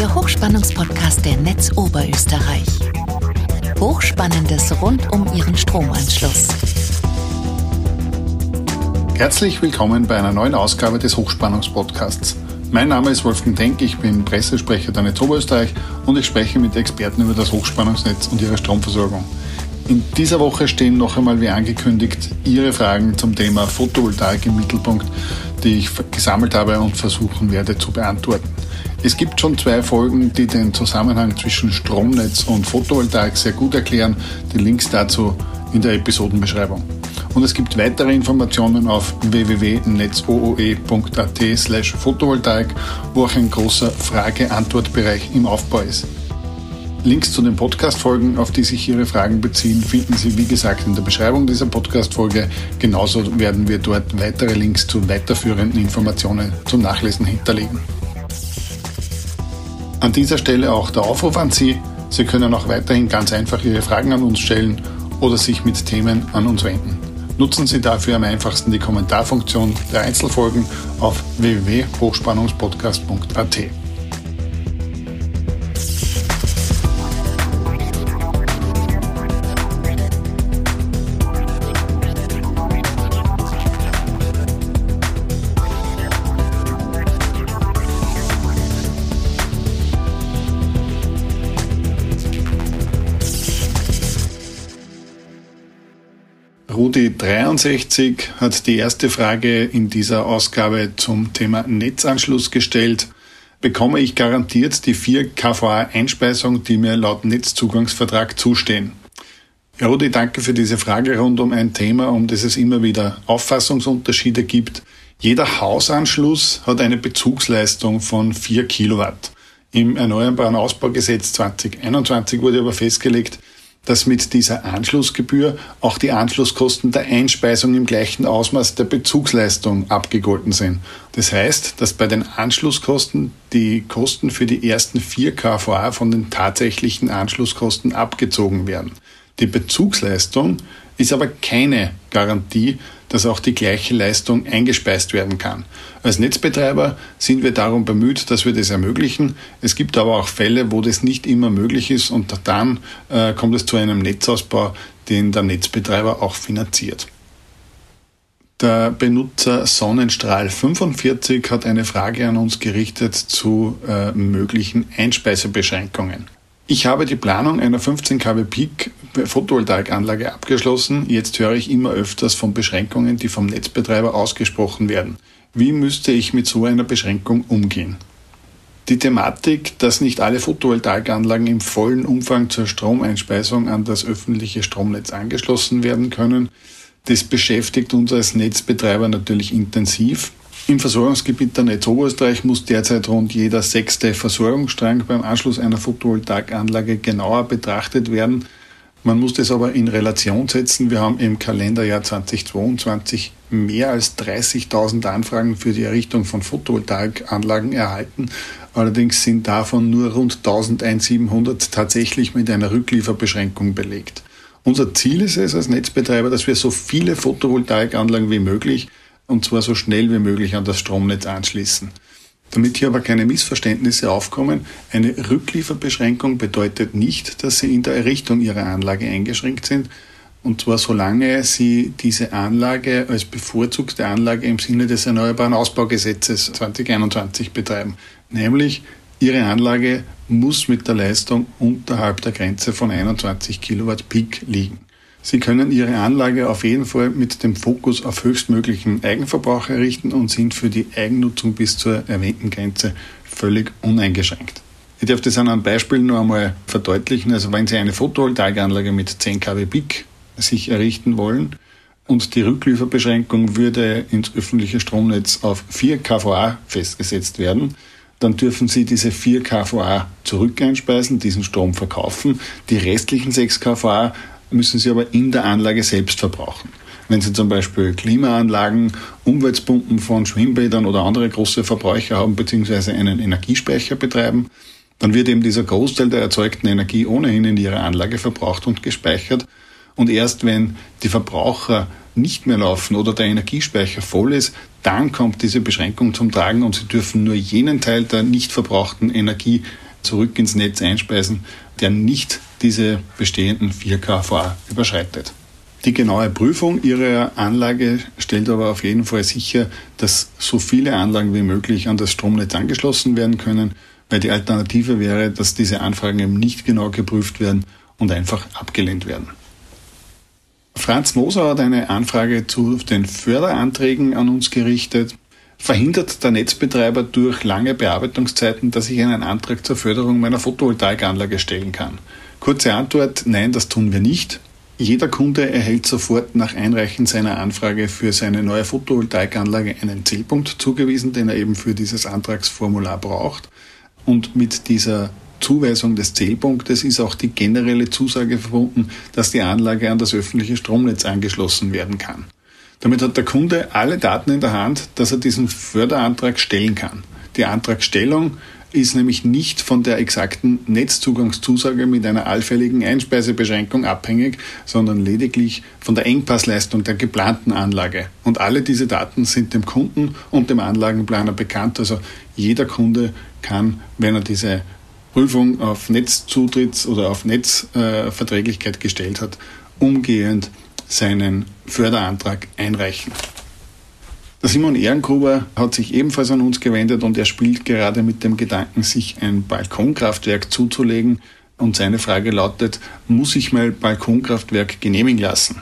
der Hochspannungspodcast der Netz Oberösterreich. Hochspannendes rund um Ihren Stromanschluss. Herzlich willkommen bei einer neuen Ausgabe des Hochspannungspodcasts. Mein Name ist Wolfgang Denk, ich bin Pressesprecher der Netz Oberösterreich und ich spreche mit Experten über das Hochspannungsnetz und ihre Stromversorgung. In dieser Woche stehen noch einmal wie angekündigt Ihre Fragen zum Thema Photovoltaik im Mittelpunkt, die ich gesammelt habe und versuchen werde zu beantworten. Es gibt schon zwei Folgen, die den Zusammenhang zwischen Stromnetz und Photovoltaik sehr gut erklären. Die Links dazu in der Episodenbeschreibung. Und es gibt weitere Informationen auf www.netzooe.at slash Photovoltaik, wo auch ein großer Frage-Antwort-Bereich im Aufbau ist. Links zu den Podcast-Folgen, auf die sich Ihre Fragen beziehen, finden Sie wie gesagt in der Beschreibung dieser Podcast-Folge. Genauso werden wir dort weitere Links zu weiterführenden Informationen zum Nachlesen hinterlegen. An dieser Stelle auch der Aufruf an Sie. Sie können auch weiterhin ganz einfach Ihre Fragen an uns stellen oder sich mit Themen an uns wenden. Nutzen Sie dafür am einfachsten die Kommentarfunktion der Einzelfolgen auf www.hochspannungspodcast.at. Rudi63 hat die erste Frage in dieser Ausgabe zum Thema Netzanschluss gestellt. Bekomme ich garantiert die 4 kVA Einspeisung, die mir laut Netzzugangsvertrag zustehen? Ja, Rudi, danke für diese Frage rund um ein Thema, um das es immer wieder Auffassungsunterschiede gibt. Jeder Hausanschluss hat eine Bezugsleistung von 4 Kilowatt. Im Erneuerbaren Ausbaugesetz 2021 wurde aber festgelegt, dass mit dieser Anschlussgebühr auch die Anschlusskosten der Einspeisung im gleichen Ausmaß der Bezugsleistung abgegolten sind. Das heißt, dass bei den Anschlusskosten die Kosten für die ersten 4 kVA von den tatsächlichen Anschlusskosten abgezogen werden. Die Bezugsleistung ist aber keine Garantie, dass auch die gleiche Leistung eingespeist werden kann. Als Netzbetreiber sind wir darum bemüht, dass wir das ermöglichen. Es gibt aber auch Fälle, wo das nicht immer möglich ist und dann äh, kommt es zu einem Netzausbau, den der Netzbetreiber auch finanziert. Der Benutzer Sonnenstrahl 45 hat eine Frage an uns gerichtet zu äh, möglichen Einspeisebeschränkungen. Ich habe die Planung einer 15 kW Peak Photovoltaikanlage abgeschlossen. Jetzt höre ich immer öfters von Beschränkungen, die vom Netzbetreiber ausgesprochen werden. Wie müsste ich mit so einer Beschränkung umgehen? Die Thematik, dass nicht alle Photovoltaikanlagen im vollen Umfang zur Stromeinspeisung an das öffentliche Stromnetz angeschlossen werden können, das beschäftigt uns als Netzbetreiber natürlich intensiv. Im Versorgungsgebiet der Netz Oberösterreich muss derzeit rund jeder sechste Versorgungsstrang beim Anschluss einer Photovoltaikanlage genauer betrachtet werden. Man muss das aber in Relation setzen. Wir haben im Kalenderjahr 2022 mehr als 30.000 Anfragen für die Errichtung von Photovoltaikanlagen erhalten. Allerdings sind davon nur rund 1700 tatsächlich mit einer Rücklieferbeschränkung belegt. Unser Ziel ist es als Netzbetreiber, dass wir so viele Photovoltaikanlagen wie möglich und zwar so schnell wie möglich an das Stromnetz anschließen. Damit hier aber keine Missverständnisse aufkommen, eine Rücklieferbeschränkung bedeutet nicht, dass Sie in der Errichtung Ihrer Anlage eingeschränkt sind, und zwar solange Sie diese Anlage als bevorzugte Anlage im Sinne des Erneuerbaren Ausbaugesetzes 2021 betreiben. Nämlich, Ihre Anlage muss mit der Leistung unterhalb der Grenze von 21 Kilowatt Peak liegen. Sie können Ihre Anlage auf jeden Fall mit dem Fokus auf höchstmöglichen Eigenverbrauch errichten und sind für die Eigennutzung bis zur erwähnten Grenze völlig uneingeschränkt. Ich darf das an einem Beispiel nur einmal verdeutlichen. Also wenn Sie eine Photovoltaikanlage mit 10 kW Peak sich errichten wollen und die Rücklieferbeschränkung würde ins öffentliche Stromnetz auf 4 kVA festgesetzt werden, dann dürfen Sie diese 4 kVA zurückeinspeisen, diesen Strom verkaufen. Die restlichen 6 kVA müssen Sie aber in der Anlage selbst verbrauchen. Wenn Sie zum Beispiel Klimaanlagen, Umweltpumpen von Schwimmbädern oder andere große Verbräucher haben, beziehungsweise einen Energiespeicher betreiben, dann wird eben dieser Großteil der erzeugten Energie ohnehin in Ihrer Anlage verbraucht und gespeichert. Und erst wenn die Verbraucher nicht mehr laufen oder der Energiespeicher voll ist, dann kommt diese Beschränkung zum Tragen und Sie dürfen nur jenen Teil der nicht verbrauchten Energie zurück ins Netz einspeisen, der nicht diese bestehenden 4 kVA überschreitet. Die genaue Prüfung Ihrer Anlage stellt aber auf jeden Fall sicher, dass so viele Anlagen wie möglich an das Stromnetz angeschlossen werden können, weil die Alternative wäre, dass diese Anfragen eben nicht genau geprüft werden und einfach abgelehnt werden. Franz Moser hat eine Anfrage zu den Förderanträgen an uns gerichtet. Verhindert der Netzbetreiber durch lange Bearbeitungszeiten, dass ich einen Antrag zur Förderung meiner Photovoltaikanlage stellen kann? Kurze Antwort, nein, das tun wir nicht. Jeder Kunde erhält sofort nach Einreichen seiner Anfrage für seine neue Photovoltaikanlage einen Zählpunkt zugewiesen, den er eben für dieses Antragsformular braucht. Und mit dieser Zuweisung des Zählpunktes ist auch die generelle Zusage verbunden, dass die Anlage an das öffentliche Stromnetz angeschlossen werden kann. Damit hat der Kunde alle Daten in der Hand, dass er diesen Förderantrag stellen kann. Die Antragstellung ist nämlich nicht von der exakten Netzzugangszusage mit einer allfälligen Einspeisebeschränkung abhängig, sondern lediglich von der Engpassleistung der geplanten Anlage. Und alle diese Daten sind dem Kunden und dem Anlagenplaner bekannt. Also jeder Kunde kann, wenn er diese Prüfung auf Netzzutritts- oder auf Netzverträglichkeit gestellt hat, umgehend seinen Förderantrag einreichen. Simon Ehrengruber hat sich ebenfalls an uns gewendet und er spielt gerade mit dem Gedanken, sich ein Balkonkraftwerk zuzulegen. Und seine Frage lautet, muss ich mein Balkonkraftwerk genehmigen lassen?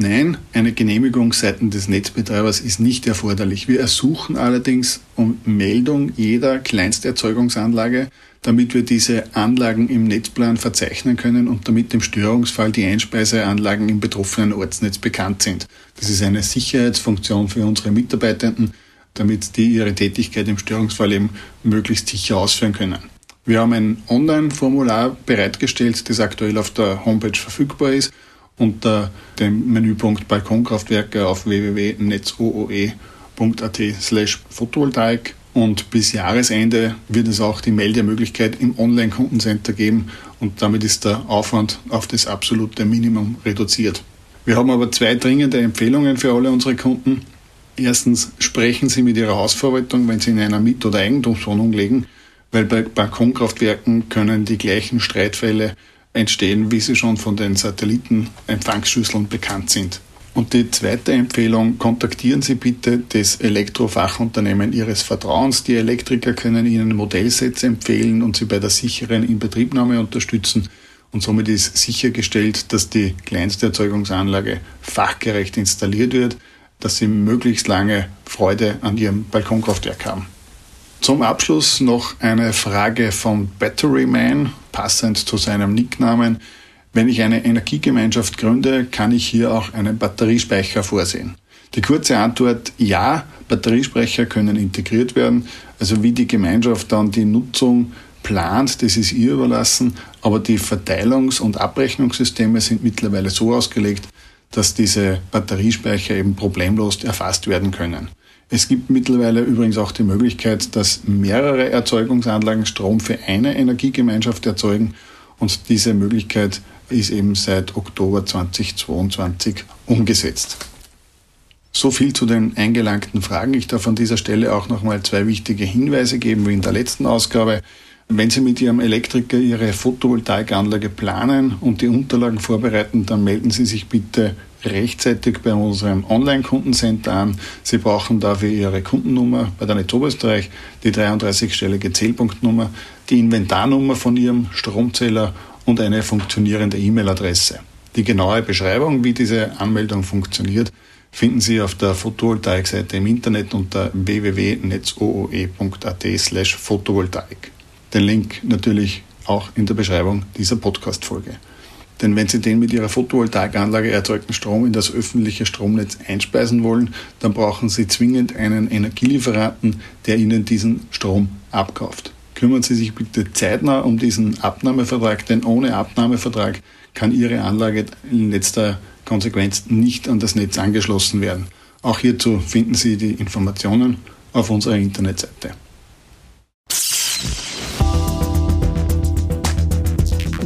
Nein, eine Genehmigung seitens des Netzbetreibers ist nicht erforderlich. Wir ersuchen allerdings um Meldung jeder Kleinsterzeugungsanlage, damit wir diese Anlagen im Netzplan verzeichnen können und damit im Störungsfall die Einspeiseanlagen im betroffenen Ortsnetz bekannt sind. Das ist eine Sicherheitsfunktion für unsere Mitarbeitenden, damit die ihre Tätigkeit im Störungsfall eben möglichst sicher ausführen können. Wir haben ein Online-Formular bereitgestellt, das aktuell auf der Homepage verfügbar ist unter dem Menüpunkt Balkonkraftwerke auf www.netzooe.at slash Photovoltaik und bis Jahresende wird es auch die Meldemöglichkeit im Online-Kundencenter geben und damit ist der Aufwand auf das absolute Minimum reduziert. Wir haben aber zwei dringende Empfehlungen für alle unsere Kunden. Erstens sprechen Sie mit Ihrer Hausverwaltung, wenn Sie in einer Miet- oder Eigentumswohnung legen, weil bei Balkonkraftwerken können die gleichen Streitfälle entstehen, wie sie schon von den Satellitenempfangsschüsseln bekannt sind. Und die zweite Empfehlung, kontaktieren Sie bitte das Elektrofachunternehmen Ihres Vertrauens. Die Elektriker können Ihnen Modellsätze empfehlen und Sie bei der sicheren Inbetriebnahme unterstützen. Und somit ist sichergestellt, dass die Kleinsterzeugungsanlage fachgerecht installiert wird, dass Sie möglichst lange Freude an Ihrem Balkonkraftwerk haben. Zum Abschluss noch eine Frage von Batteryman, passend zu seinem Nicknamen. Wenn ich eine Energiegemeinschaft gründe, kann ich hier auch einen Batteriespeicher vorsehen. Die kurze Antwort ja, Batteriespeicher können integriert werden. Also wie die Gemeinschaft dann die Nutzung plant, das ist ihr überlassen, aber die Verteilungs- und Abrechnungssysteme sind mittlerweile so ausgelegt, dass diese Batteriespeicher eben problemlos erfasst werden können. Es gibt mittlerweile übrigens auch die Möglichkeit, dass mehrere Erzeugungsanlagen Strom für eine Energiegemeinschaft erzeugen und diese Möglichkeit ist eben seit Oktober 2022 umgesetzt. So viel zu den eingelangten Fragen. Ich darf an dieser Stelle auch nochmal zwei wichtige Hinweise geben, wie in der letzten Ausgabe. Wenn Sie mit Ihrem Elektriker Ihre Photovoltaikanlage planen und die Unterlagen vorbereiten, dann melden Sie sich bitte rechtzeitig bei unserem Online-Kundencenter an. Sie brauchen dafür Ihre Kundennummer bei der Netz Oberösterreich, die 33-stellige Zählpunktnummer, die Inventarnummer von Ihrem Stromzähler und eine funktionierende E-Mail-Adresse. Die genaue Beschreibung, wie diese Anmeldung funktioniert, finden Sie auf der Photovoltaik-Seite im Internet unter www.netzooe.at slash Photovoltaik. Den Link natürlich auch in der Beschreibung dieser Podcast-Folge. Denn wenn Sie den mit Ihrer Photovoltaikanlage erzeugten Strom in das öffentliche Stromnetz einspeisen wollen, dann brauchen Sie zwingend einen Energielieferanten, der Ihnen diesen Strom abkauft. Kümmern Sie sich bitte zeitnah um diesen Abnahmevertrag, denn ohne Abnahmevertrag kann Ihre Anlage in letzter Konsequenz nicht an das Netz angeschlossen werden. Auch hierzu finden Sie die Informationen auf unserer Internetseite.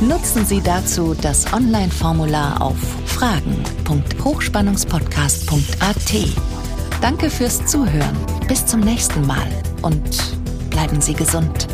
Nutzen Sie dazu das Online-Formular auf fragen.hochspannungspodcast.at. Danke fürs Zuhören. Bis zum nächsten Mal und bleiben Sie gesund.